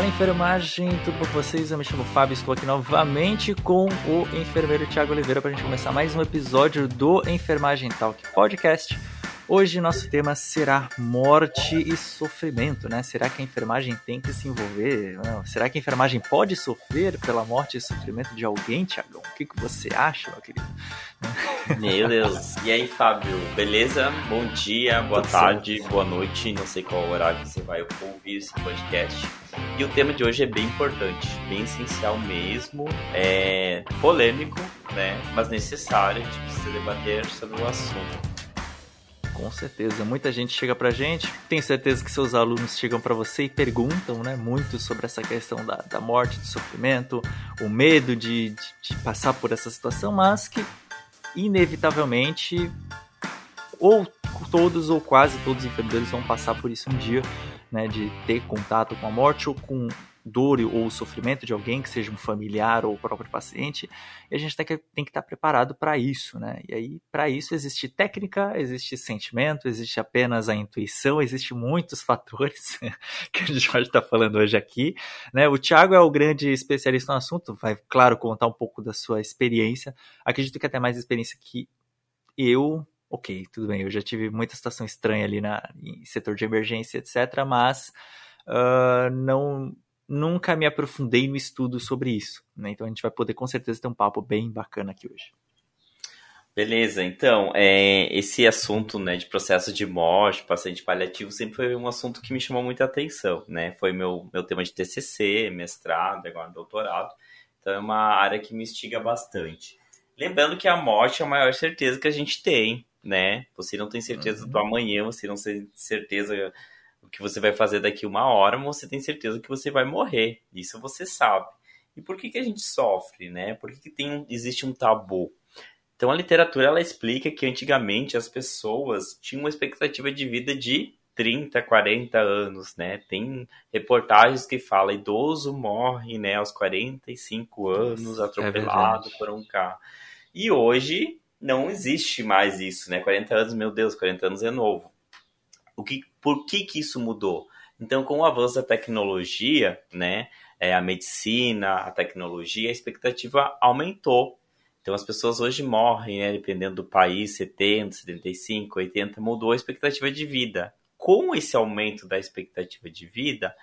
Fala enfermagem, tudo bom com vocês? Eu me chamo Fábio, estou aqui novamente com o enfermeiro Thiago Oliveira para a gente começar mais um episódio do Enfermagem Talk Podcast. Hoje nosso tema será morte e sofrimento, né? Será que a enfermagem tem que se envolver? Não. Será que a enfermagem pode sofrer pela morte e sofrimento de alguém, Tiagão? O que, que você acha, meu querido? Meu Deus. E aí, Fábio, beleza? Bom dia, boa Tudo tarde, certo. boa noite. Não sei qual horário você vai ouvir esse podcast. E o tema de hoje é bem importante, bem essencial mesmo. É polêmico, né? Mas necessário. A gente precisa debater sobre o assunto. Com certeza. Muita gente chega pra gente. Tenho certeza que seus alunos chegam para você e perguntam né, muito sobre essa questão da, da morte, do sofrimento, o medo de, de, de passar por essa situação, mas que inevitavelmente ou todos ou quase todos os enfermeiros vão passar por isso um dia, né, de ter contato com a morte ou com dor ou sofrimento de alguém, que seja um familiar ou o próprio paciente, e a gente tem que, tem que estar preparado para isso, né? E aí, para isso, existe técnica, existe sentimento, existe apenas a intuição, existe muitos fatores que a gente pode estar falando hoje aqui, né? O Thiago é o grande especialista no assunto, vai, claro, contar um pouco da sua experiência, acredito que até mais experiência que eu, ok, tudo bem, eu já tive muita situação estranha ali na, em setor de emergência, etc., mas uh, não nunca me aprofundei no estudo sobre isso. Né? Então a gente vai poder com certeza ter um papo bem bacana aqui hoje. Beleza, então, é, esse assunto né, de processo de morte, paciente paliativo, sempre foi um assunto que me chamou muita atenção, né? Foi meu, meu tema de TCC, mestrado, agora doutorado. Então é uma área que me instiga bastante. Lembrando que a morte é a maior certeza que a gente tem, né? Você não tem certeza uhum. do amanhã, você não tem certeza o que você vai fazer daqui uma hora, você tem certeza que você vai morrer. Isso você sabe. E por que, que a gente sofre, né? Por que, que tem, existe um tabu? Então a literatura ela explica que antigamente as pessoas tinham uma expectativa de vida de 30, 40 anos, né? Tem reportagens que falam idoso morre, né, aos 45 anos, é atropelado é por um carro. E hoje não existe mais isso, né? 40 anos, meu Deus, 40 anos é novo. O que, por que, que isso mudou? Então, com o avanço da tecnologia, né, é, a medicina, a tecnologia, a expectativa aumentou. Então, as pessoas hoje morrem, né, dependendo do país, 70, 75, 80, mudou a expectativa de vida. Com esse aumento da expectativa de vida,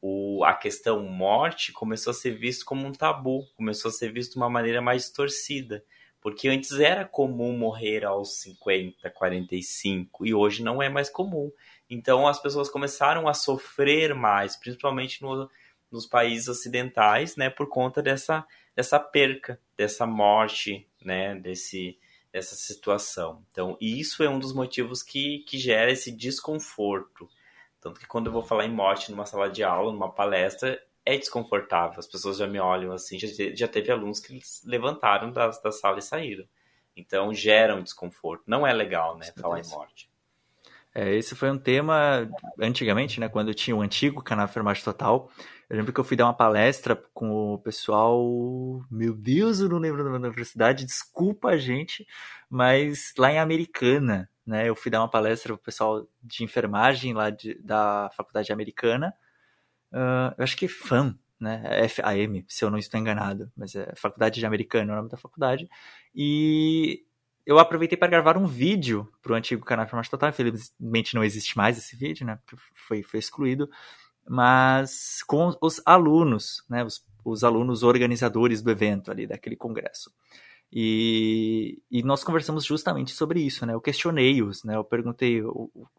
o, a questão morte começou a ser visto como um tabu, começou a ser visto de uma maneira mais distorcida. Porque antes era comum morrer aos 50, 45 e hoje não é mais comum. Então as pessoas começaram a sofrer mais, principalmente no, nos países ocidentais, né, por conta dessa, dessa perca, dessa morte, né, desse, dessa situação. Então, isso é um dos motivos que, que gera esse desconforto. Tanto que quando eu vou falar em morte numa sala de aula, numa palestra, é desconfortável. As pessoas já me olham assim. Já, já teve alunos que levantaram da, da sala e saíram. Então gera um desconforto. Não é legal, né? Falar em morte. É, esse foi um tema antigamente, né? Quando eu tinha o antigo canal Enfermagem Total. Eu lembro que eu fui dar uma palestra com o pessoal. Meu Deus, eu não lembro da universidade, desculpa a gente, mas lá em Americana, né? Eu fui dar uma palestra para o pessoal de enfermagem lá de, da Faculdade Americana uh, eu acho que FAM, né? É FAM, se eu não estou enganado, mas é Faculdade de Americano, é o nome da faculdade. E eu aproveitei para gravar um vídeo para o antigo canal Informação Total. Infelizmente não existe mais esse vídeo, né? Foi, foi excluído. Mas com os alunos, né? Os, os alunos organizadores do evento ali, daquele congresso. E, e, nós conversamos justamente sobre isso, né? Eu questionei-os, né? Eu perguntei,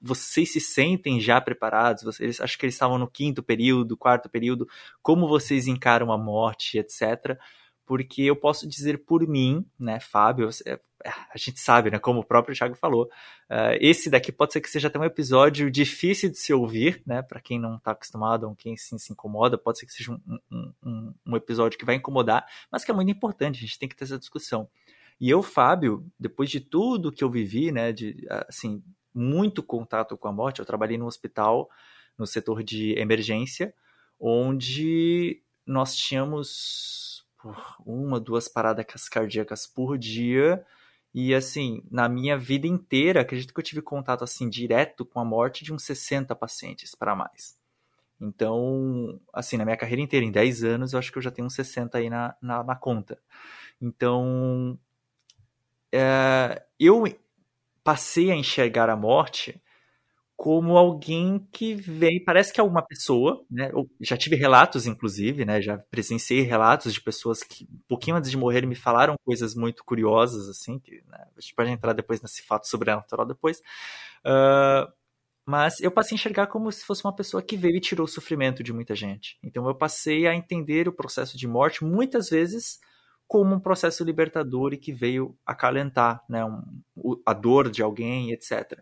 vocês se sentem já preparados? Vocês, acho que eles estavam no quinto período, quarto período. Como vocês encaram a morte, etc porque eu posso dizer por mim, né, Fábio, a gente sabe, né, como o próprio Thiago falou, uh, esse daqui pode ser que seja até um episódio difícil de se ouvir, né, para quem não está acostumado ou quem sim se incomoda, pode ser que seja um, um, um, um, episódio que vai incomodar, mas que é muito importante, a gente tem que ter essa discussão. E eu, Fábio, depois de tudo que eu vivi, né, de, assim, muito contato com a morte, eu trabalhei no hospital, no setor de emergência, onde nós tínhamos uma, duas paradas cardíacas por dia. E assim, na minha vida inteira, acredito que eu tive contato assim direto com a morte de uns 60 pacientes para mais. Então, assim, na minha carreira inteira, em 10 anos, eu acho que eu já tenho uns 60 aí na, na, na conta. Então, é, eu passei a enxergar a morte como alguém que vem, parece que é uma pessoa, né? Eu já tive relatos, inclusive, né? Já presenciei relatos de pessoas que, um pouquinho antes de morrer, me falaram coisas muito curiosas, assim, que né? a gente pode entrar depois nesse fato sobrenatural depois. Uh, mas eu passei a enxergar como se fosse uma pessoa que veio e tirou o sofrimento de muita gente. Então eu passei a entender o processo de morte muitas vezes como um processo libertador e que veio acalentar né, um, a dor de alguém, etc.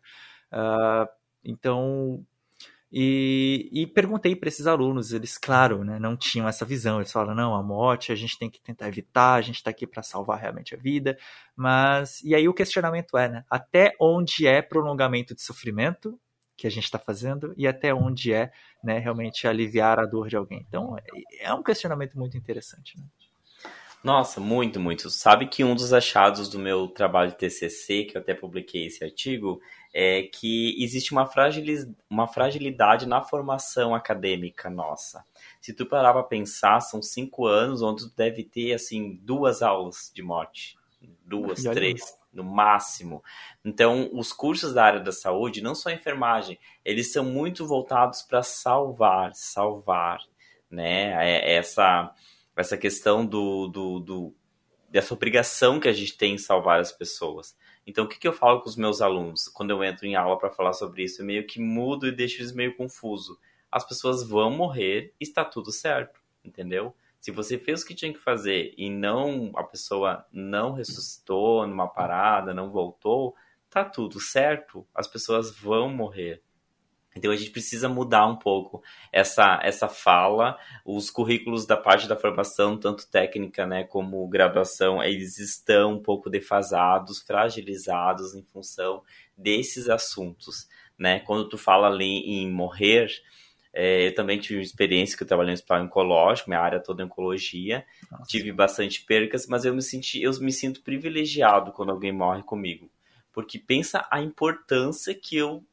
Uh, então, e, e perguntei para esses alunos, eles, claro, né, não tinham essa visão. Eles falaram: não, a morte a gente tem que tentar evitar, a gente está aqui para salvar realmente a vida. Mas, e aí o questionamento é: né, até onde é prolongamento de sofrimento que a gente está fazendo e até onde é né, realmente aliviar a dor de alguém? Então, é, é um questionamento muito interessante. Né? Nossa, muito, muito. Sabe que um dos achados do meu trabalho de TCC, que eu até publiquei esse artigo, é que existe uma, fragiliz... uma fragilidade na formação acadêmica nossa. Se tu parar para pensar, são cinco anos onde tu deve ter, assim, duas aulas de morte. Duas, três, no máximo. Então, os cursos da área da saúde, não só enfermagem, eles são muito voltados para salvar, salvar, né? É essa essa questão do, do, do, dessa obrigação que a gente tem em salvar as pessoas. Então, o que, que eu falo com os meus alunos quando eu entro em aula para falar sobre isso? Eu meio que mudo e deixo eles meio confuso. As pessoas vão morrer está tudo certo, entendeu? Se você fez o que tinha que fazer e não a pessoa não ressuscitou numa parada, não voltou, tá tudo certo. As pessoas vão morrer. Então a gente precisa mudar um pouco essa, essa fala. Os currículos da parte da formação, tanto técnica né, como graduação, eles estão um pouco defasados, fragilizados em função desses assuntos. Né? Quando tu fala ali em morrer, é, eu também tive experiência que eu trabalhei no hospital oncológico, minha área toda é oncologia. Nossa. Tive bastante percas, mas eu me senti, eu me sinto privilegiado quando alguém morre comigo. Porque pensa a importância que eu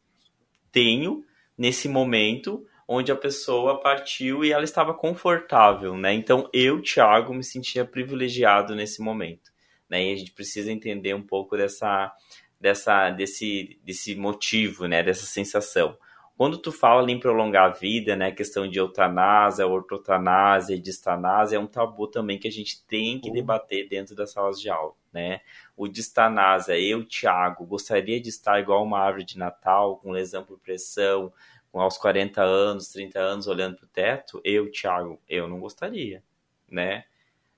tenho nesse momento onde a pessoa partiu e ela estava confortável, né? Então eu, Thiago, me sentia privilegiado nesse momento, né? E a gente precisa entender um pouco dessa, dessa, desse, desse motivo, né? Dessa sensação. Quando tu fala em prolongar a vida, né, questão de eutanásia, ortotanásia e distanásia, é um tabu também que a gente tem que uhum. debater dentro das salas de aula, né? O distanásia, eu, Thiago, gostaria de estar igual uma árvore de Natal, com lesão por pressão, com aos 40 anos, 30 anos, olhando para o teto, eu, Thiago, eu não gostaria, né?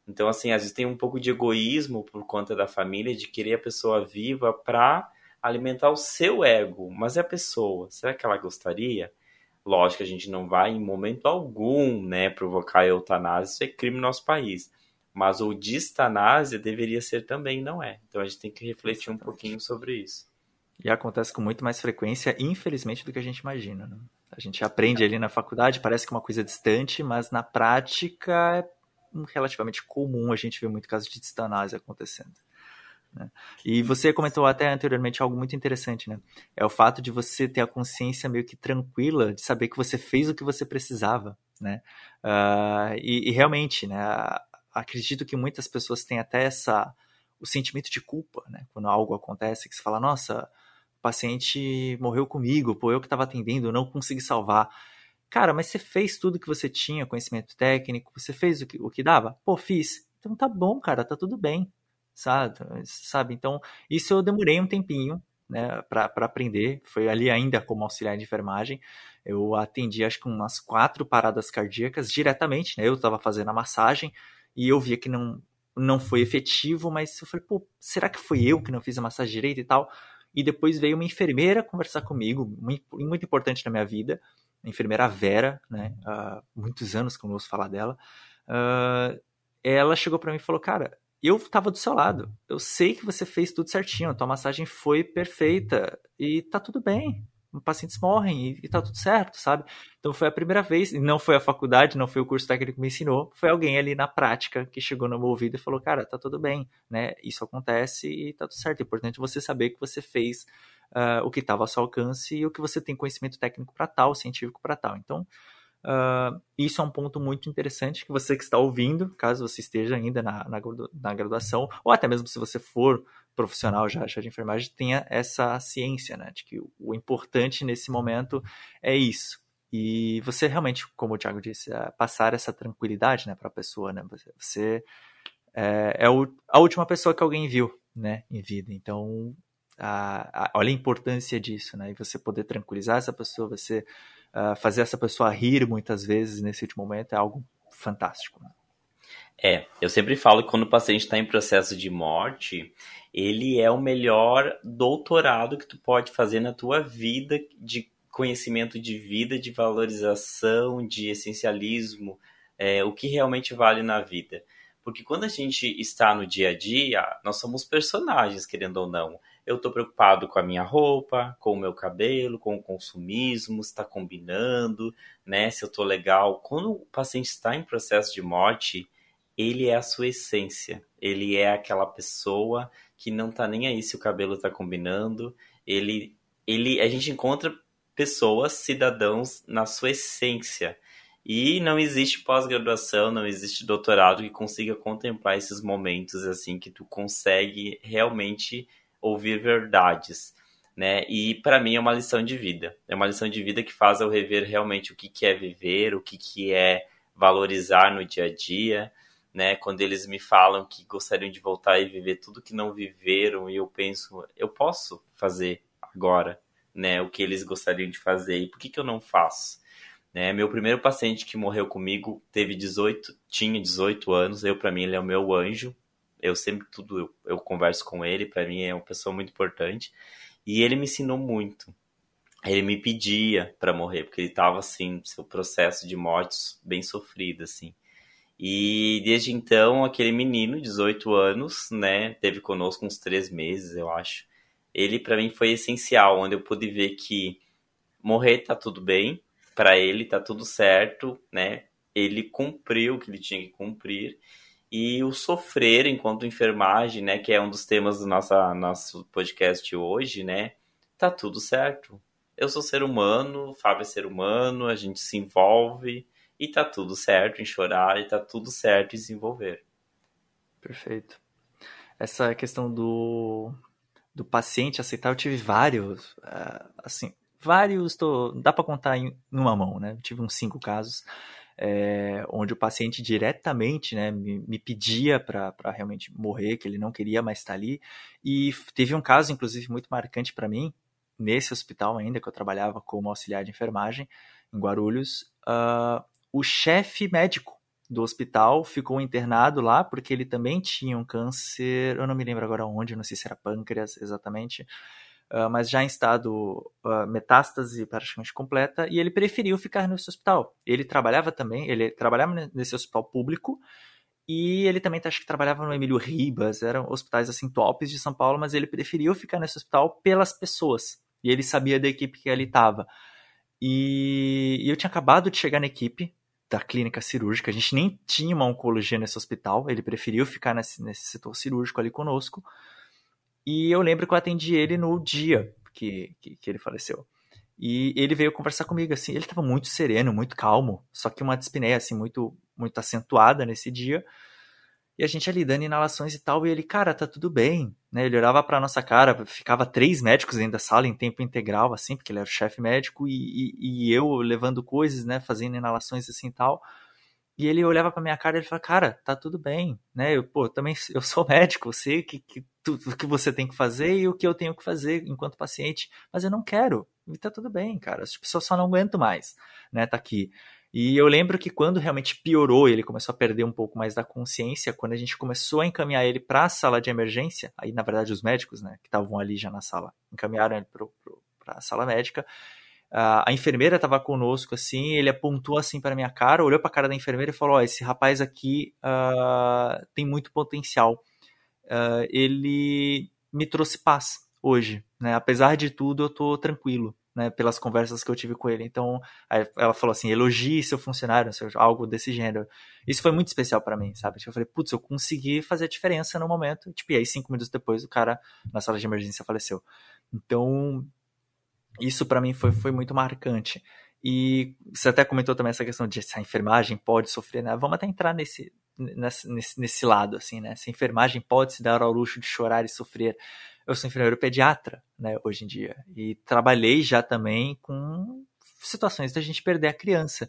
Então, assim, às vezes tem um pouco de egoísmo por conta da família, de querer a pessoa viva para alimentar o seu ego, mas é a pessoa, será que ela gostaria? Lógico que a gente não vai em momento algum, né, provocar eutanásia, isso é crime no nosso país. Mas o distanásia deveria ser também, não é? Então a gente tem que refletir um pouquinho sobre isso. E acontece com muito mais frequência, infelizmente, do que a gente imagina. Né? A gente aprende ali na faculdade, parece que é uma coisa distante, mas na prática é relativamente comum a gente ver muito caso de distanásia acontecendo. Né? E você comentou até anteriormente algo muito interessante, né? É o fato de você ter a consciência meio que tranquila de saber que você fez o que você precisava, né? Uh, e, e, realmente, né? Acredito que muitas pessoas têm até essa o sentimento de culpa, né? Quando algo acontece, que você fala, nossa, o paciente morreu comigo, pô, eu que estava atendendo, não consegui salvar. Cara, mas você fez tudo que você tinha, conhecimento técnico, você fez o que, o que dava? Pô, fiz. Então tá bom, cara, tá tudo bem sabe? sabe? Então, isso eu demorei um tempinho, né, para aprender. Foi ali ainda como auxiliar de enfermagem. Eu atendi, acho que umas quatro paradas cardíacas diretamente, né? Eu estava fazendo a massagem e eu via que não, não foi efetivo, mas eu falei, pô, será que foi eu que não fiz a massagem direito e tal? E depois veio uma enfermeira conversar comigo, muito, importante na minha vida, a enfermeira Vera, né? Muitos anos que eu não ouço falar dela. Uh, ela chegou para mim e falou, cara, eu estava do seu lado. Eu sei que você fez tudo certinho, a tua massagem foi perfeita e tá tudo bem. Pacientes morrem e, e tá tudo certo, sabe? Então foi a primeira vez, e não foi a faculdade, não foi o curso técnico que me ensinou, foi alguém ali na prática que chegou no meu ouvido e falou: "Cara, tá tudo bem, né? Isso acontece e tá tudo certo. É importante você saber que você fez uh, o que estava ao seu alcance e o que você tem conhecimento técnico para tal, científico para tal". Então, Uh, isso é um ponto muito interessante que você que está ouvindo, caso você esteja ainda na, na, na graduação, ou até mesmo se você for profissional já, já de enfermagem, tenha essa ciência, né? De que o importante nesse momento é isso. E você realmente, como o Thiago disse, é passar essa tranquilidade né, para a pessoa, né? Você é, é o, a última pessoa que alguém viu, né, em vida. Então, a, a, olha a importância disso, né? E você poder tranquilizar essa pessoa, você uh, fazer essa pessoa rir muitas vezes nesse último momento é algo fantástico. Né? É, eu sempre falo que quando o paciente está em processo de morte, ele é o melhor doutorado que tu pode fazer na tua vida de conhecimento de vida, de valorização, de essencialismo, é, o que realmente vale na vida. Porque quando a gente está no dia a dia, nós somos personagens, querendo ou não. Eu estou preocupado com a minha roupa, com o meu cabelo, com o consumismo, se está combinando, né? Se eu estou legal. Quando o paciente está em processo de morte, ele é a sua essência. Ele é aquela pessoa que não está nem aí se o cabelo está combinando. Ele, ele, a gente encontra pessoas, cidadãos na sua essência. E não existe pós-graduação, não existe doutorado que consiga contemplar esses momentos assim que tu consegue realmente ouvir verdades, né? E para mim é uma lição de vida. É uma lição de vida que faz eu rever realmente o que, que é viver, o que, que é valorizar no dia a dia, né? Quando eles me falam que gostariam de voltar e viver tudo que não viveram, e eu penso, eu posso fazer agora, né? O que eles gostariam de fazer e por que, que eu não faço? Né? Meu primeiro paciente que morreu comigo teve 18, tinha 18 anos. Eu para mim ele é o meu anjo, eu sempre tudo eu, eu converso com ele, para mim é uma pessoa muito importante. E ele me ensinou muito. Ele me pedia para morrer, porque ele estava assim, seu processo de morte bem sofrido assim. E desde então, aquele menino, 18 anos, né, teve conosco uns três meses, eu acho. Ele para mim foi essencial, onde eu pude ver que morrer tá tudo bem, para ele tá tudo certo, né? Ele cumpriu o que ele tinha que cumprir e o sofrer enquanto enfermagem, né, que é um dos temas do nossa, nosso podcast hoje, né, tá tudo certo. Eu sou ser humano, o Fábio é ser humano, a gente se envolve e tá tudo certo em chorar e tá tudo certo em se envolver. Perfeito. Essa questão do, do paciente aceitar, eu tive vários, uh, assim, vários, tô, dá para contar em uma mão, né? Eu tive uns cinco casos é, onde o paciente diretamente né, me, me pedia para realmente morrer, que ele não queria mais estar ali. E teve um caso, inclusive, muito marcante para mim, nesse hospital ainda, que eu trabalhava como auxiliar de enfermagem, em Guarulhos. Uh, o chefe médico do hospital ficou internado lá porque ele também tinha um câncer, eu não me lembro agora onde, não sei se era pâncreas exatamente, uh, mas já em estado uh, metástase praticamente completa, e ele preferiu ficar nesse hospital. Ele trabalhava também, ele trabalhava nesse hospital público, e ele também acho que trabalhava no Emílio Ribas, eram hospitais assim tops de São Paulo, mas ele preferiu ficar nesse hospital pelas pessoas. E ele sabia da equipe que ele estava. E, e eu tinha acabado de chegar na equipe da clínica cirúrgica, a gente nem tinha uma oncologia nesse hospital, ele preferiu ficar nesse, nesse setor cirúrgico ali conosco. E eu lembro que eu atendi ele no dia que, que, que ele faleceu. E ele veio conversar comigo, assim, ele estava muito sereno, muito calmo, só que uma dispneia, assim, muito, muito acentuada nesse dia. E a gente ali dando inalações e tal, e ele, cara, tá tudo bem, né? Ele olhava pra nossa cara, ficava três médicos dentro da sala em tempo integral, assim, porque ele era o chefe médico, e, e, e, eu levando coisas, né, fazendo inalações assim e tal. E ele olhava pra minha cara e ele falava, cara, tá tudo bem, né? Eu, pô, também eu sou médico, eu sei que, que o que você tem que fazer e o que eu tenho que fazer enquanto paciente, mas eu não quero. E tá tudo bem, cara. As pessoas só não aguento mais, né? Tá aqui. E eu lembro que quando realmente piorou, ele começou a perder um pouco mais da consciência, quando a gente começou a encaminhar ele para a sala de emergência, aí na verdade os médicos, né, que estavam ali já na sala, encaminharam ele para a sala médica. Uh, a enfermeira estava conosco assim, ele apontou assim para minha cara, olhou para a cara da enfermeira e falou: oh, esse rapaz aqui uh, tem muito potencial uh, ele me trouxe paz hoje, né? Apesar de tudo, eu tô tranquilo, né? Pelas conversas que eu tive com ele. Então, ela falou assim, elogie seu funcionário, algo desse gênero. Isso foi muito especial para mim, sabe? Tipo, eu falei, putz, eu consegui fazer a diferença no momento. Tipo, e aí cinco minutos depois o cara na sala de emergência faleceu. Então, isso para mim foi, foi muito marcante. E você até comentou também essa questão de se a enfermagem pode sofrer, né? Vamos até entrar nesse, nesse, nesse lado, assim, né? Se a enfermagem pode se dar ao luxo de chorar e sofrer. Eu sou enfermeiro pediatra, né, hoje em dia. E trabalhei já também com situações da gente perder a criança.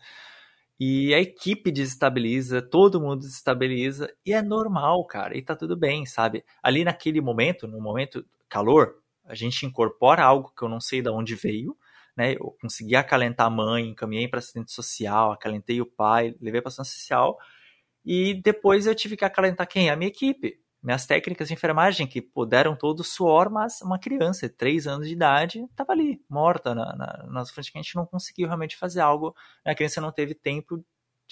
E a equipe desestabiliza, todo mundo desestabiliza, e é normal, cara, e tá tudo bem, sabe? Ali naquele momento, no momento calor, a gente incorpora algo que eu não sei de onde veio, né? Eu consegui acalentar a mãe, encaminhei para assistente social, acalentei o pai, levei para assistente social, e depois eu tive que acalentar quem? A minha equipe. Minhas técnicas de enfermagem, que puderam todo suor, mas uma criança 3 anos de idade estava ali, morta na, na, nas frente que a gente não conseguiu realmente fazer algo. A criança não teve tempo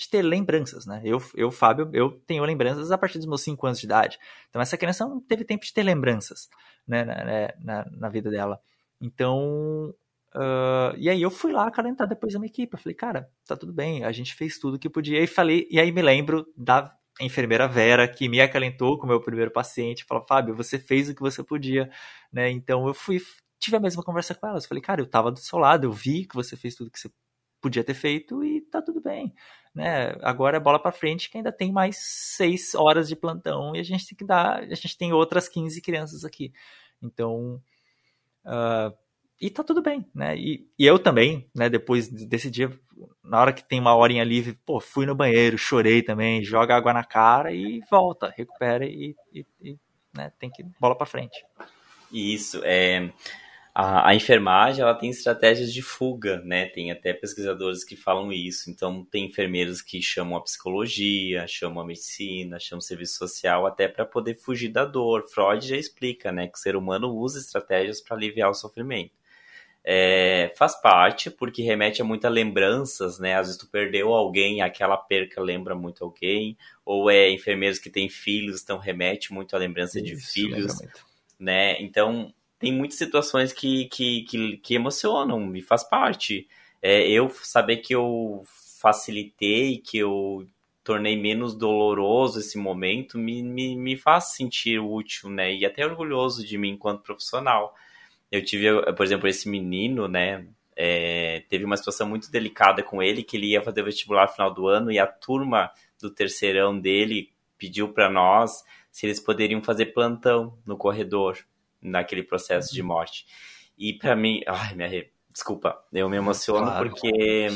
de ter lembranças, né? Eu, eu, Fábio, eu tenho lembranças a partir dos meus 5 anos de idade. Então essa criança não teve tempo de ter lembranças, né, na, né, na, na vida dela. Então, uh, e aí eu fui lá acalentar depois a minha equipe. Eu falei, cara, tá tudo bem, a gente fez tudo que podia. E falei, e aí me lembro da enfermeira Vera que me acalentou com o meu primeiro paciente. Falou, Fábio, você fez o que você podia, né? Então eu fui, tive a mesma conversa com elas. Falei, cara, eu tava do seu lado, eu vi que você fez tudo que você podia ter feito e tá tudo bem né? Agora é bola para frente que ainda tem mais seis horas de plantão e a gente tem que dar, a gente tem outras 15 crianças aqui. Então, uh, e tá tudo bem, né? E, e, eu também, né? Depois desse dia, na hora que tem uma horinha livre, pô, fui no banheiro, chorei também, joga água na cara e volta, recupera e, e, e né? Tem que bola para frente. Isso, é a, a, enfermagem ela tem estratégias de fuga, né? Tem até pesquisadores que falam isso. Então tem enfermeiros que chamam a psicologia, chamam a medicina, chamam o serviço social até para poder fugir da dor. Freud já explica, né, que o ser humano usa estratégias para aliviar o sofrimento. É, faz parte porque remete a muitas lembranças, né? Às vezes tu perdeu alguém, aquela perca lembra muito alguém, ou é enfermeiros que têm filhos, então remete muito à lembrança isso, de filhos, né? Então tem muitas situações que, que, que, que emocionam, me faz parte. É, eu saber que eu facilitei, que eu tornei menos doloroso esse momento, me, me, me faz sentir útil, né? E até orgulhoso de mim enquanto profissional. Eu tive, por exemplo, esse menino, né? É, teve uma situação muito delicada com ele, que ele ia fazer vestibular no final do ano e a turma do terceirão dele pediu para nós se eles poderiam fazer plantão no corredor naquele processo de morte. E para mim, ai, minha, desculpa, eu me emociono claro. porque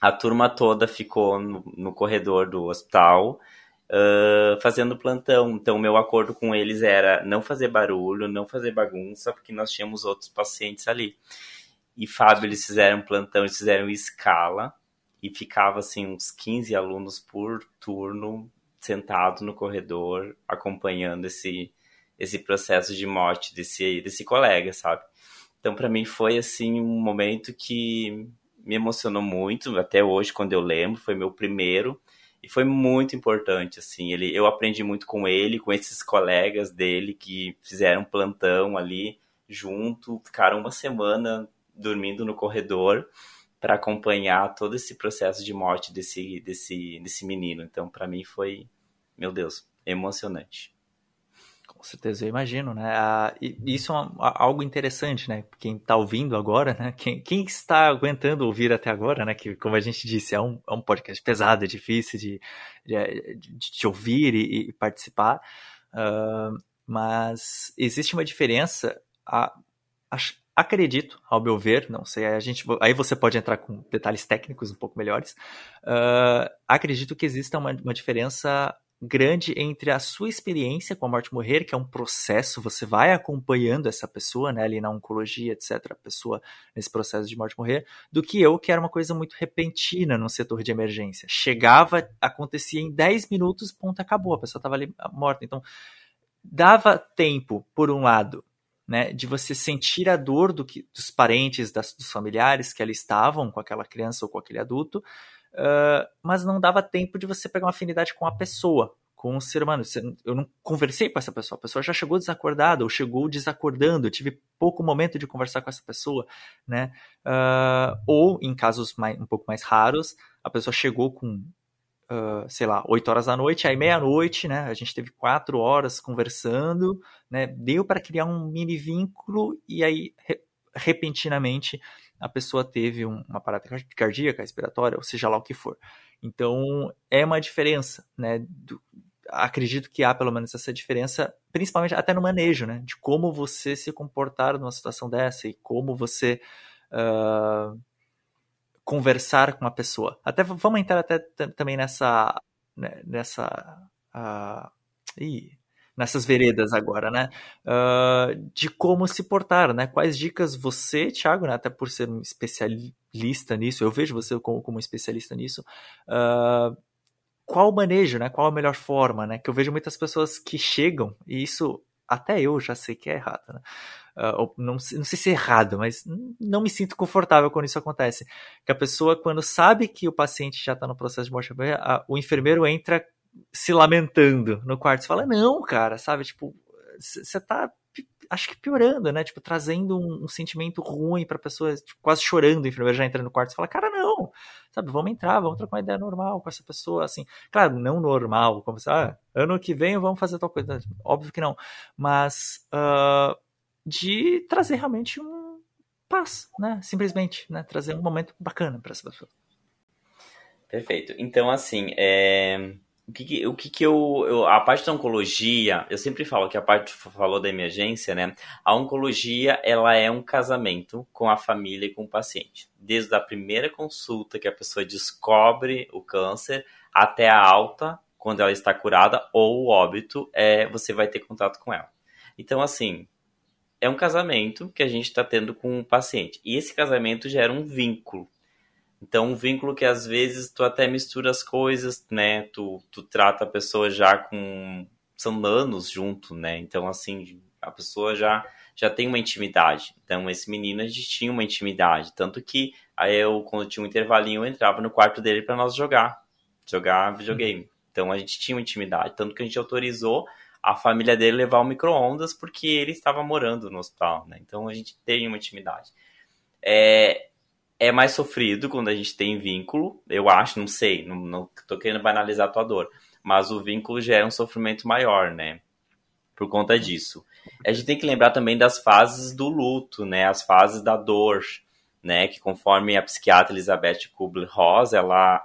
a turma toda ficou no, no corredor do hospital uh, fazendo plantão. Então, meu acordo com eles era não fazer barulho, não fazer bagunça, porque nós tínhamos outros pacientes ali. E Fábio, eles fizeram plantão, eles fizeram escala e ficava assim uns 15 alunos por turno sentado no corredor acompanhando esse esse processo de morte desse, desse colega, sabe? Então, para mim, foi, assim, um momento que me emocionou muito, até hoje, quando eu lembro, foi meu primeiro, e foi muito importante, assim, ele, eu aprendi muito com ele, com esses colegas dele que fizeram plantão ali junto, ficaram uma semana dormindo no corredor para acompanhar todo esse processo de morte desse, desse, desse menino. Então, para mim, foi, meu Deus, emocionante. Certeza, eu imagino, né? Ah, isso é algo interessante, né? Quem está ouvindo agora, né? Quem, quem, está aguentando ouvir até agora, né? Que, como a gente disse, é um, é um podcast pesado, é difícil de, de, de ouvir e, e participar. Uh, mas existe uma diferença, a, a, acredito, ao meu ver, não sei, a gente, aí você pode entrar com detalhes técnicos um pouco melhores. Uh, acredito que exista uma, uma diferença grande entre a sua experiência com a morte morrer, que é um processo, você vai acompanhando essa pessoa, né, ali na oncologia, etc, a pessoa nesse processo de morte morrer, do que eu, que era uma coisa muito repentina no setor de emergência. Chegava, acontecia em 10 minutos, ponto, acabou, a pessoa estava ali morta. Então, dava tempo, por um lado, né, de você sentir a dor do que, dos parentes, das, dos familiares que ali estavam com aquela criança ou com aquele adulto, uh, mas não dava tempo de você pegar uma afinidade com a pessoa, com o ser humano. Eu não conversei com essa pessoa, a pessoa já chegou desacordada ou chegou desacordando, eu tive pouco momento de conversar com essa pessoa, né? Uh, ou, em casos mais, um pouco mais raros, a pessoa chegou com, uh, sei lá, 8 horas da noite, aí meia-noite, né? A gente teve quatro horas conversando, né? Deu para criar um mini vínculo e aí repentinamente a pessoa teve uma parada cardíaca, respiratória, ou seja lá o que for. Então, é uma diferença, né? Do, acredito que há pelo menos essa diferença, principalmente até no manejo, né? De como você se comportar numa situação dessa e como você uh, conversar com a pessoa. Até vamos entrar até também nessa né, nessa uh, ih, nessas veredas agora, né? Uh, de como se portar, né? Quais dicas você, Thiago, né, até por ser um especialista nisso, eu vejo você como, como um especialista nisso, uh, qual manejo, né? Qual a melhor forma, né? Que eu vejo muitas pessoas que chegam, e isso até eu já sei que é errado, né? Uh, não, não sei se é errado, mas não me sinto confortável quando isso acontece. Que a pessoa, quando sabe que o paciente já está no processo de morte, o enfermeiro entra se lamentando no quarto. Você fala, não, cara, sabe? Tipo, você tá, acho que piorando, né? Tipo, trazendo um, um sentimento ruim pra pessoa, tipo, quase chorando, enfermeiro já entra no quarto. Você fala, cara, não, sabe? Vamos entrar, vamos trocar uma ideia normal com essa pessoa, assim. Claro, não normal, como você, ah, ano que vem vamos fazer tal coisa. Óbvio que não. Mas, uh, de trazer realmente um paz, né? Simplesmente, né? Trazer um momento bacana para essa pessoa. Perfeito. Então, assim, é o que, o que, que eu, eu, A parte da oncologia, eu sempre falo que a parte falou da emergência, né? A oncologia, ela é um casamento com a família e com o paciente. Desde a primeira consulta que a pessoa descobre o câncer até a alta, quando ela está curada, ou o óbito, é, você vai ter contato com ela. Então, assim, é um casamento que a gente está tendo com o paciente. E esse casamento gera um vínculo. Então, um vínculo que às vezes tu até mistura as coisas, né? Tu, tu trata a pessoa já com. São anos junto, né? Então, assim, a pessoa já, já tem uma intimidade. Então, esse menino, a gente tinha uma intimidade. Tanto que aí eu, quando tinha um intervalinho, eu entrava no quarto dele para nós jogar. Jogar videogame. Então, a gente tinha uma intimidade. Tanto que a gente autorizou a família dele levar o micro-ondas porque ele estava morando no hospital, né? Então, a gente tem uma intimidade. É, é mais sofrido quando a gente tem vínculo, eu acho, não sei, não, não tô querendo banalizar a tua dor, mas o vínculo gera um sofrimento maior, né? Por conta disso. A gente tem que lembrar também das fases do luto, né? As fases da dor, né? Que conforme a psiquiatra Elizabeth Kubler-Ross, ela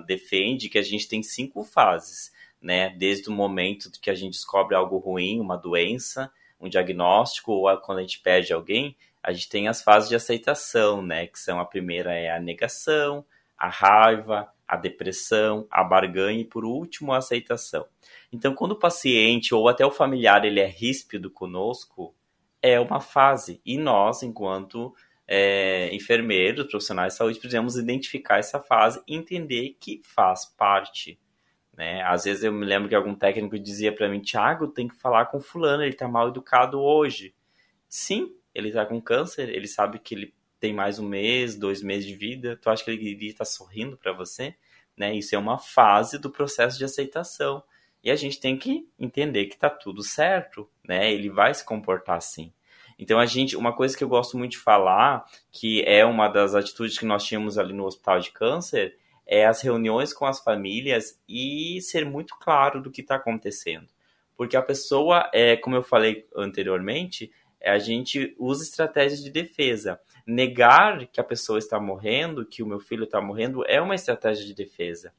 uh, defende que a gente tem cinco fases, né? Desde o momento que a gente descobre algo ruim, uma doença, um diagnóstico, ou quando a gente perde alguém, a gente tem as fases de aceitação, né? Que são a primeira é a negação, a raiva, a depressão, a barganha e por último a aceitação. Então, quando o paciente ou até o familiar ele é ríspido conosco, é uma fase e nós, enquanto é, enfermeiros, profissionais de saúde, precisamos identificar essa fase e entender que faz parte. Né? Às vezes eu me lembro que algum técnico dizia para mim, Thiago, tem que falar com fulano, ele está mal educado hoje. Sim, ele tá com câncer, ele sabe que ele tem mais um mês, dois meses de vida, tu acha que ele iria estar sorrindo para você? Né? Isso é uma fase do processo de aceitação. E a gente tem que entender que tá tudo certo, né? Ele vai se comportar assim. Então a gente, uma coisa que eu gosto muito de falar, que é uma das atitudes que nós tínhamos ali no hospital de câncer, é as reuniões com as famílias e ser muito claro do que está acontecendo. Porque a pessoa, é, como eu falei anteriormente, a gente usa estratégias de defesa. Negar que a pessoa está morrendo, que o meu filho está morrendo, é uma estratégia de defesa.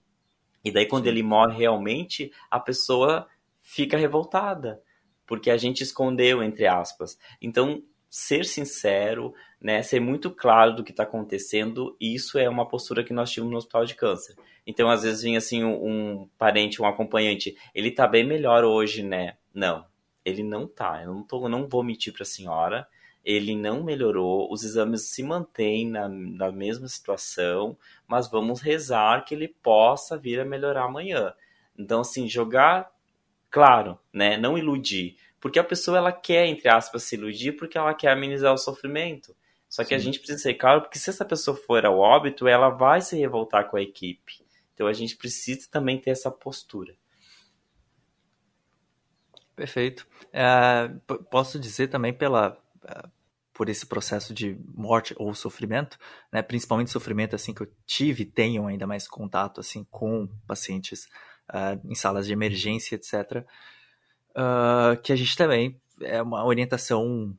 E daí, quando Sim. ele morre realmente, a pessoa fica revoltada, porque a gente escondeu, entre aspas. Então, ser sincero, né, ser muito claro do que está acontecendo, isso é uma postura que nós tínhamos no hospital de câncer. Então, às vezes, vinha assim um, um parente, um acompanhante, ele está bem melhor hoje, né? Não, ele não tá. Eu não, tô, não vou mentir para a senhora. Ele não melhorou, os exames se mantêm na, na mesma situação, mas vamos rezar que ele possa vir a melhorar amanhã. Então, assim, jogar, claro, né? Não iludir. Porque a pessoa, ela quer, entre aspas, se iludir porque ela quer amenizar o sofrimento. Só que Sim. a gente precisa ser claro, porque se essa pessoa for ao óbito, ela vai se revoltar com a equipe. Então a gente precisa também ter essa postura. Perfeito. É, posso dizer também pela é, por esse processo de morte ou sofrimento, né, principalmente sofrimento assim que eu tive, tenho ainda mais contato assim com pacientes uh, em salas de emergência, etc. Uh, que a gente também é uma orientação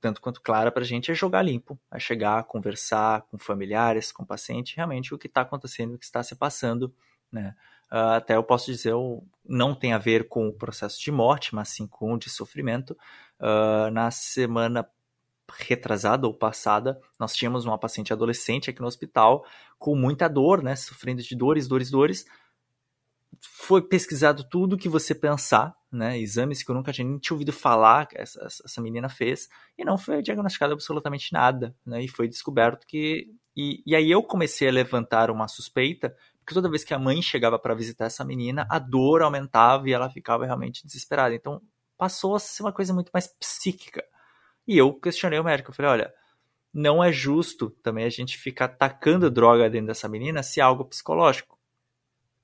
tanto quanto clara para a gente é jogar limpo, é chegar, conversar com familiares, com paciente, realmente o que está acontecendo, o que está se passando, né? Uh, até eu posso dizer, não tem a ver com o processo de morte, mas sim com o de sofrimento. Uh, na semana retrasada ou passada, nós tínhamos uma paciente adolescente aqui no hospital com muita dor, né? Sofrendo de dores, dores, dores. Foi pesquisado tudo que você pensar, né? Exames que eu nunca tinha nem tinha ouvido falar essa, essa menina fez, e não foi diagnosticado absolutamente nada, né? E foi descoberto que. E, e aí eu comecei a levantar uma suspeita, porque toda vez que a mãe chegava para visitar essa menina, a dor aumentava e ela ficava realmente desesperada. Então passou a ser uma coisa muito mais psíquica. E eu questionei o médico, eu falei, olha, não é justo também a gente ficar tacando droga dentro dessa menina se é algo psicológico.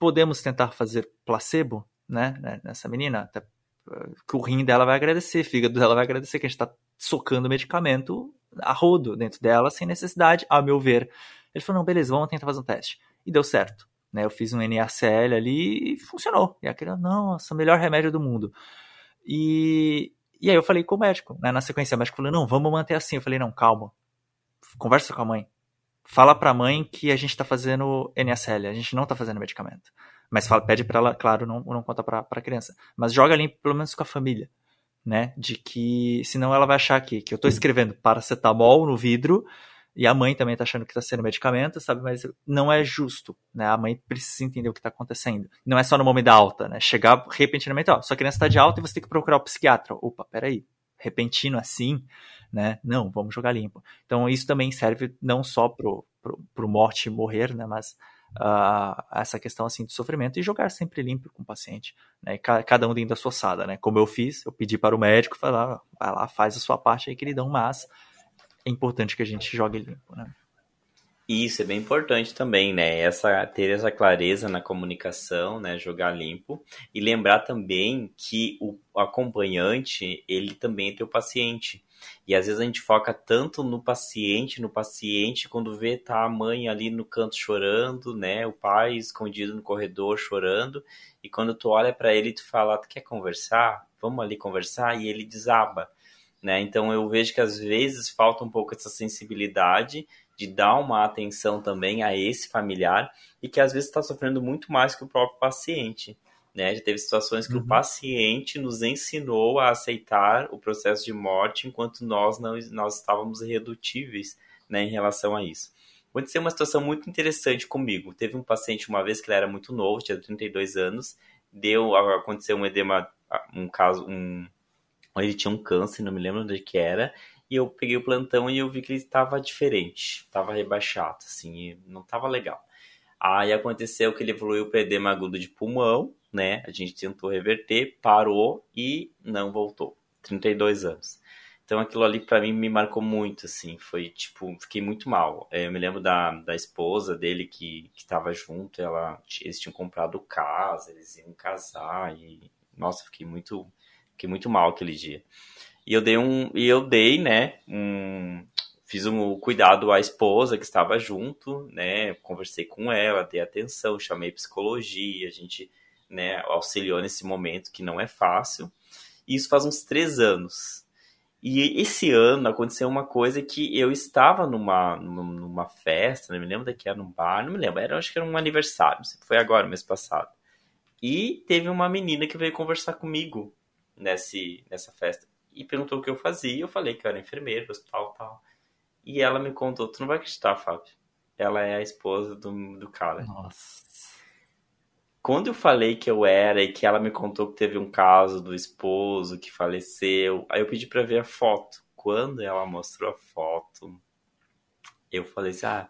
Podemos tentar fazer placebo, né, né nessa menina, até eh, que o rim dela vai agradecer, o fígado dela vai agradecer que a gente está socando medicamento a rodo dentro dela sem necessidade, a meu ver. Ele falou, não, beleza, vamos tentar fazer um teste. E deu certo. Né? Eu fiz um NaCl ali e funcionou. E aquele, nossa, melhor remédio do mundo. E, e aí eu falei com o médico, né? Na sequência, o médico falou, não, vamos manter assim. Eu falei, não, calma. Conversa com a mãe. Fala pra mãe que a gente tá fazendo NaCl, a gente não tá fazendo medicamento. Mas fala, pede pra ela, claro, não, não conta pra, pra criança. Mas joga ali, pelo menos com a família. Né? De que, senão ela vai achar que, que eu tô escrevendo paracetamol no vidro e a mãe também tá achando que tá sendo medicamento, sabe? Mas não é justo, né? A mãe precisa entender o que tá acontecendo. Não é só no momento da alta, né? Chegar repentinamente, ó, sua criança tá de alta e você tem que procurar o psiquiatra. Opa, peraí. Repentino assim, né? Não, vamos jogar limpo. Então isso também serve não só pro, pro, pro morte morrer, né? Mas uh, essa questão assim de sofrimento e jogar sempre limpo com o paciente, né? Cada um dentro da sua sala, né? Como eu fiz, eu pedi para o médico falar, vai lá, faz a sua parte aí, queridão, mas é importante que a gente jogue limpo, né? Isso é bem importante também, né? Essa ter essa clareza na comunicação, né? Jogar limpo e lembrar também que o acompanhante ele também é teu paciente. E às vezes a gente foca tanto no paciente, no paciente, quando vê tá a mãe ali no canto chorando, né? O pai escondido no corredor chorando, e quando tu olha para ele tu fala, tu quer conversar? Vamos ali conversar e ele desaba. Né? Então eu vejo que às vezes falta um pouco essa sensibilidade de dar uma atenção também a esse familiar e que às vezes está sofrendo muito mais que o próprio paciente. Né? Já teve situações que uhum. o paciente nos ensinou a aceitar o processo de morte enquanto nós não nós estávamos irredutíveis né, em relação a isso. Aconteceu uma situação muito interessante comigo. Teve um paciente uma vez que ele era muito novo, tinha 32 anos, deu aconteceu um edema, um caso, um ele tinha um câncer, não me lembro onde que era, e eu peguei o plantão e eu vi que ele estava diferente, estava rebaixado, assim, não estava legal. Aí aconteceu que ele evoluiu para edema agudo de pulmão, né? A gente tentou reverter, parou e não voltou. 32 anos. Então aquilo ali para mim me marcou muito, assim, foi tipo, fiquei muito mal. É, eu me lembro da, da esposa dele que, que tava junto, ela, eles tinham comprado casa, eles iam casar e, nossa, fiquei muito, Fiquei muito mal aquele dia. E eu dei um. E eu dei, né? Um, fiz um cuidado à esposa que estava junto, né? Conversei com ela, dei atenção, chamei psicologia, a gente né, auxiliou nesse momento que não é fácil. E isso faz uns três anos. E esse ano aconteceu uma coisa que eu estava numa, numa festa, não me lembro daqui era num bar, não me lembro, era, acho que era um aniversário, foi agora, mês passado. E teve uma menina que veio conversar comigo nesse, nessa festa e perguntou o que eu fazia. Eu falei que eu era enfermeiro, hospital tal. E ela me contou: Tu não vai acreditar, Fábio. Ela é a esposa do, do cara. Nossa. Quando eu falei que eu era e que ela me contou que teve um caso do esposo que faleceu, aí eu pedi para ver a foto. Quando ela mostrou a foto, eu falei assim: Ah,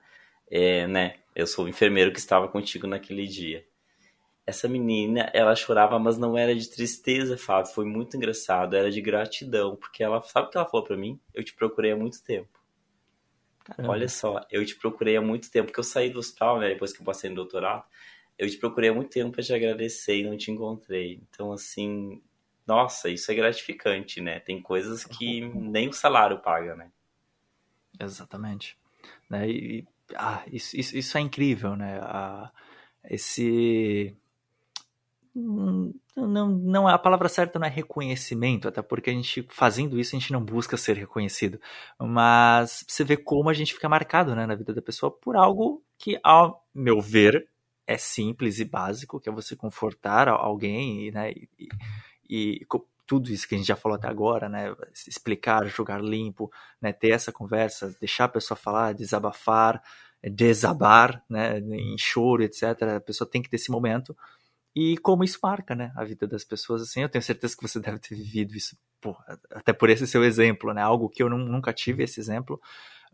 é, né? Eu sou o enfermeiro que estava contigo naquele dia essa menina, ela chorava, mas não era de tristeza, Fábio. Foi muito engraçado, era de gratidão, porque ela, sabe o que ela falou para mim? Eu te procurei há muito tempo. Caramba. Olha só, eu te procurei há muito tempo, porque eu saí do hospital, né, depois que eu passei no doutorado. Eu te procurei há muito tempo para te agradecer e não te encontrei. Então, assim, nossa, isso é gratificante, né? Tem coisas que nem o salário paga, né? Exatamente. Né? E, ah, isso, isso, isso é incrível, né? Ah, esse não, não a palavra certa não é reconhecimento, até porque a gente fazendo isso a gente não busca ser reconhecido, mas você vê como a gente fica marcado, né, na vida da pessoa por algo que, ao meu ver, é simples e básico, que é você confortar alguém, né, e, e, e tudo isso que a gente já falou até agora, né? Explicar, jogar limpo, né? Ter essa conversa, deixar a pessoa falar, desabafar, desabar, né? Em choro, etc. A pessoa tem que ter esse momento. E como isso marca, né? A vida das pessoas, assim. Eu tenho certeza que você deve ter vivido isso, até por esse seu exemplo, né? Algo que eu nunca tive esse exemplo.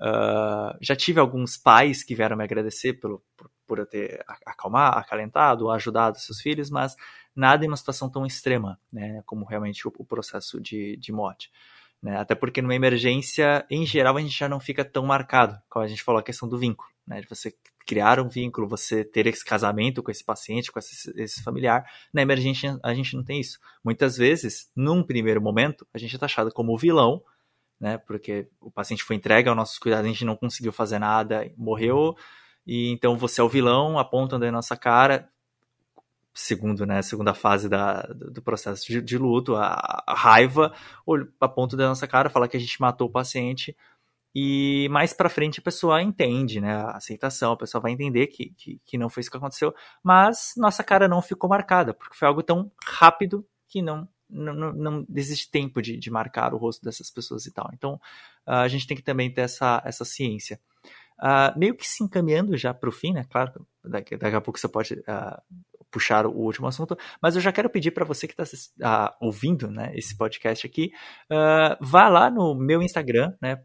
Uh, já tive alguns pais que vieram me agradecer pelo, por, por eu ter acalmado, acalentado, ajudado seus filhos, mas nada em uma situação tão extrema, né, como realmente o, o processo de, de morte. Né? Até porque numa emergência, em geral, a gente já não fica tão marcado, como a gente falou, a questão do vínculo, né, de você criar um vínculo, você ter esse casamento com esse paciente, com esse, esse familiar. Na emergência, a gente não tem isso. Muitas vezes, num primeiro momento, a gente é taxado como vilão, né, porque o paciente foi entregue aos nossos cuidados, a gente não conseguiu fazer nada, morreu, e então você é o vilão, apontam na nossa cara, segundo, né, segunda fase da, do processo de, de luto, a, a raiva, aponta da nossa cara, fala que a gente matou o paciente, e mais para frente a pessoa entende, né, a aceitação, a pessoa vai entender que, que, que, não foi isso que aconteceu, mas nossa cara não ficou marcada, porque foi algo tão rápido que não não, não, não existe tempo de, de marcar o rosto dessas pessoas e tal. Então, a gente tem que também ter essa, essa ciência. Uh, meio que se encaminhando já para o fim, né? Claro, daqui, daqui a pouco você pode uh, puxar o último assunto, mas eu já quero pedir para você que está ah, ouvindo né, esse podcast aqui, uh, vá lá no meu Instagram, né,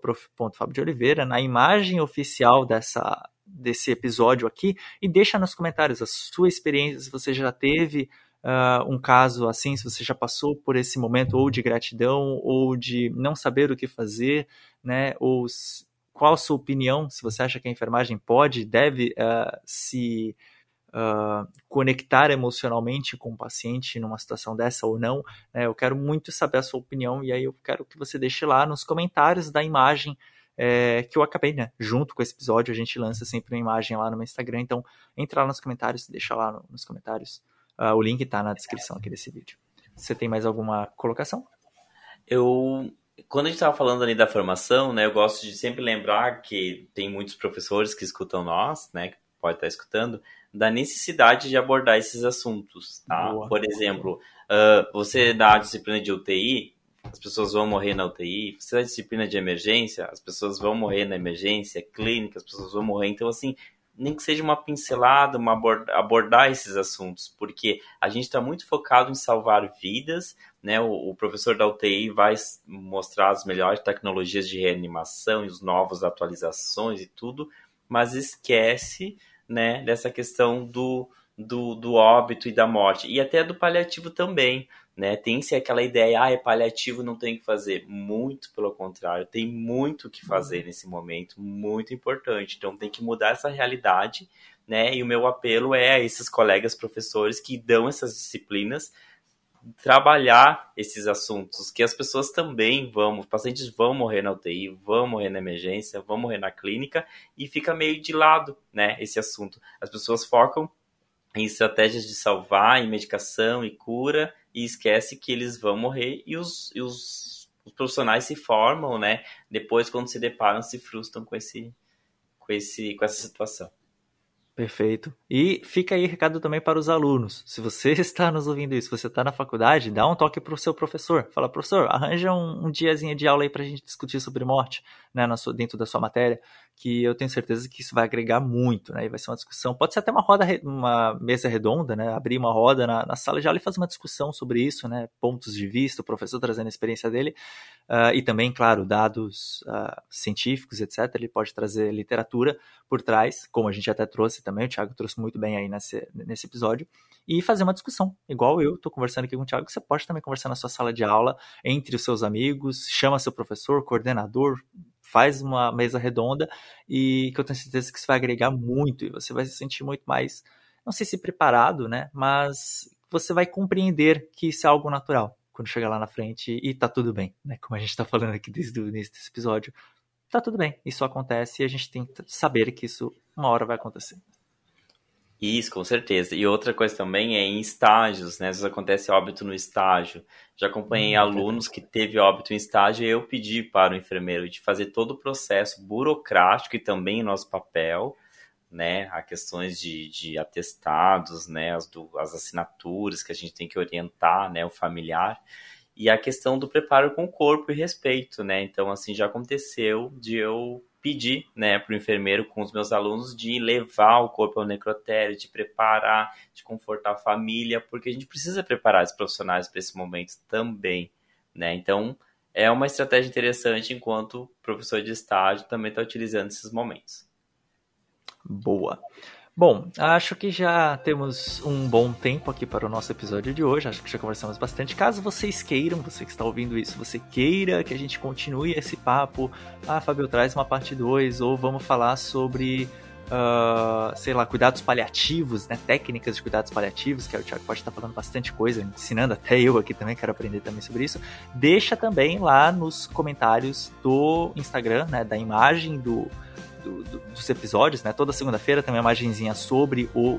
prof.fabio na imagem oficial dessa, desse episódio aqui, e deixa nos comentários a sua experiência, se você já teve Uh, um caso assim, se você já passou por esse momento ou de gratidão ou de não saber o que fazer, né? Ou qual a sua opinião? Se você acha que a enfermagem pode, deve uh, se uh, conectar emocionalmente com o paciente numa situação dessa ou não. Né? Eu quero muito saber a sua opinião e aí eu quero que você deixe lá nos comentários da imagem é, que eu acabei, né? Junto com esse episódio, a gente lança sempre uma imagem lá no meu Instagram. Então, entra lá nos comentários, deixa lá no, nos comentários. Uh, o link está na descrição aqui desse vídeo. Você tem mais alguma colocação? Eu, quando a gente estava falando ali da formação, né? Eu gosto de sempre lembrar que tem muitos professores que escutam nós, né? Que pode estar escutando, da necessidade de abordar esses assuntos, tá? Boa. Por exemplo, uh, você dá a disciplina de UTI, as pessoas vão morrer na UTI. Você dá a disciplina de emergência, as pessoas vão morrer na emergência clínica, as pessoas vão morrer. Então, assim, nem que seja uma pincelada, uma abordar, abordar esses assuntos, porque a gente está muito focado em salvar vidas, né? O, o, professor da UTI vai mostrar as melhores tecnologias de reanimação e os novos atualizações e tudo, mas esquece né, dessa questão do, do, do óbito e da morte, e até do paliativo também, né? Tem-se aquela ideia, ah, é paliativo, não tem que fazer. Muito pelo contrário, tem muito o que fazer uhum. nesse momento, muito importante. Então tem que mudar essa realidade, né? E o meu apelo é a esses colegas professores que dão essas disciplinas trabalhar esses assuntos, que as pessoas também vão, os pacientes vão morrer na UTI, vão morrer na emergência, vão morrer na clínica e fica meio de lado, né, esse assunto. As pessoas focam em estratégias de salvar, em medicação e cura e esquece que eles vão morrer e os, e os, os profissionais se formam, né, depois quando se deparam se frustram com esse com esse com essa situação. Perfeito. E fica aí recado também para os alunos. Se você está nos ouvindo isso, você está na faculdade, dá um toque para o seu professor. Fala, professor, arranja um, um diazinho de aula aí para a gente discutir sobre morte, né, sua, dentro da sua matéria, que eu tenho certeza que isso vai agregar muito, né, e vai ser uma discussão. Pode ser até uma roda, uma mesa redonda, né, abrir uma roda na, na sala de aula e fazer uma discussão sobre isso, né, pontos de vista, o professor trazendo a experiência dele, uh, e também, claro, dados uh, científicos, etc. Ele pode trazer literatura por trás, como a gente até trouxe também, o Thiago trouxe muito bem aí nesse, nesse episódio, e fazer uma discussão. Igual eu estou conversando aqui com o Thiago, você pode também conversar na sua sala de aula, entre os seus amigos, chama seu professor, coordenador, faz uma mesa redonda e que eu tenho certeza que isso vai agregar muito e você vai se sentir muito mais, não sei se preparado, né, mas você vai compreender que isso é algo natural quando chegar lá na frente e tá tudo bem, né, como a gente está falando aqui desde o início desse episódio, tá tudo bem, isso acontece e a gente tem que saber que isso uma hora vai acontecer. Isso, com certeza. E outra coisa também é em estágios, né? Às vezes acontece óbito no estágio. Já acompanhei hum, alunos que teve óbito em estágio e eu pedi para o enfermeiro de fazer todo o processo burocrático e também nosso papel, né? A questões de, de atestados, né? As, do, as assinaturas que a gente tem que orientar, né? O familiar e a questão do preparo com o corpo e respeito, né? Então, assim, já aconteceu de eu pedir, né, para o enfermeiro com os meus alunos de levar o corpo ao necrotério, de preparar, de confortar a família, porque a gente precisa preparar os profissionais para esse momento também, né? Então, é uma estratégia interessante enquanto professor de estágio também está utilizando esses momentos. Boa. Bom, acho que já temos um bom tempo aqui para o nosso episódio de hoje. Acho que já conversamos bastante. Caso vocês queiram, você que está ouvindo isso, você queira que a gente continue esse papo, ah, Fabio, traz uma parte 2, ou vamos falar sobre, uh, sei lá, cuidados paliativos, né? Técnicas de cuidados paliativos, que o Thiago pode estar falando bastante coisa, ensinando até eu aqui também, quero aprender também sobre isso. Deixa também lá nos comentários do Instagram, né? Da imagem do do, do, dos episódios, né? Toda segunda-feira tem uma imagenzinha sobre o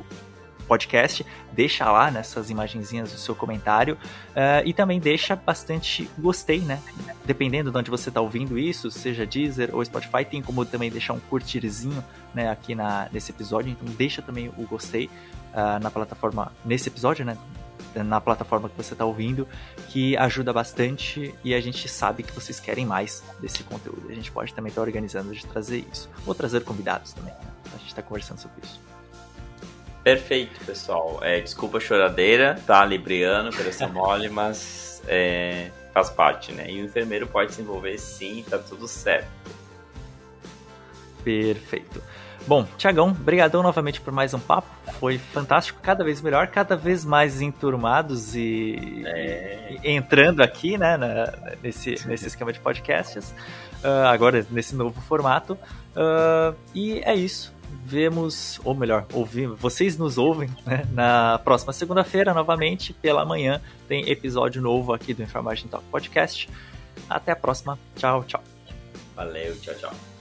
podcast, deixa lá nessas imagenzinhas o seu comentário uh, e também deixa bastante gostei, né? Dependendo de onde você está ouvindo isso, seja Deezer ou Spotify, tem como também deixar um curtirzinho, né? Aqui na, nesse episódio, então deixa também o gostei uh, na plataforma nesse episódio, né? Na plataforma que você está ouvindo, que ajuda bastante e a gente sabe que vocês querem mais desse conteúdo. A gente pode também estar tá organizando de trazer isso. Ou trazer convidados também. Né? A gente está conversando sobre isso. Perfeito, pessoal. É, desculpa a choradeira, tá, Libriano, ser mole, mas é, faz parte, né? E o enfermeiro pode se envolver sim, tá tudo certo. Perfeito. Bom, Tiagão, brigadão novamente por mais um papo. Foi fantástico, cada vez melhor, cada vez mais enturmados e, é. e entrando aqui, né, na, nesse, nesse esquema de podcasts. Uh, agora nesse novo formato. Uh, e é isso. Vemos, ou melhor, ouvimos, vocês nos ouvem né, na próxima segunda-feira, novamente, pela manhã, tem episódio novo aqui do Information Talk Podcast. Até a próxima. Tchau, tchau. Valeu, tchau, tchau.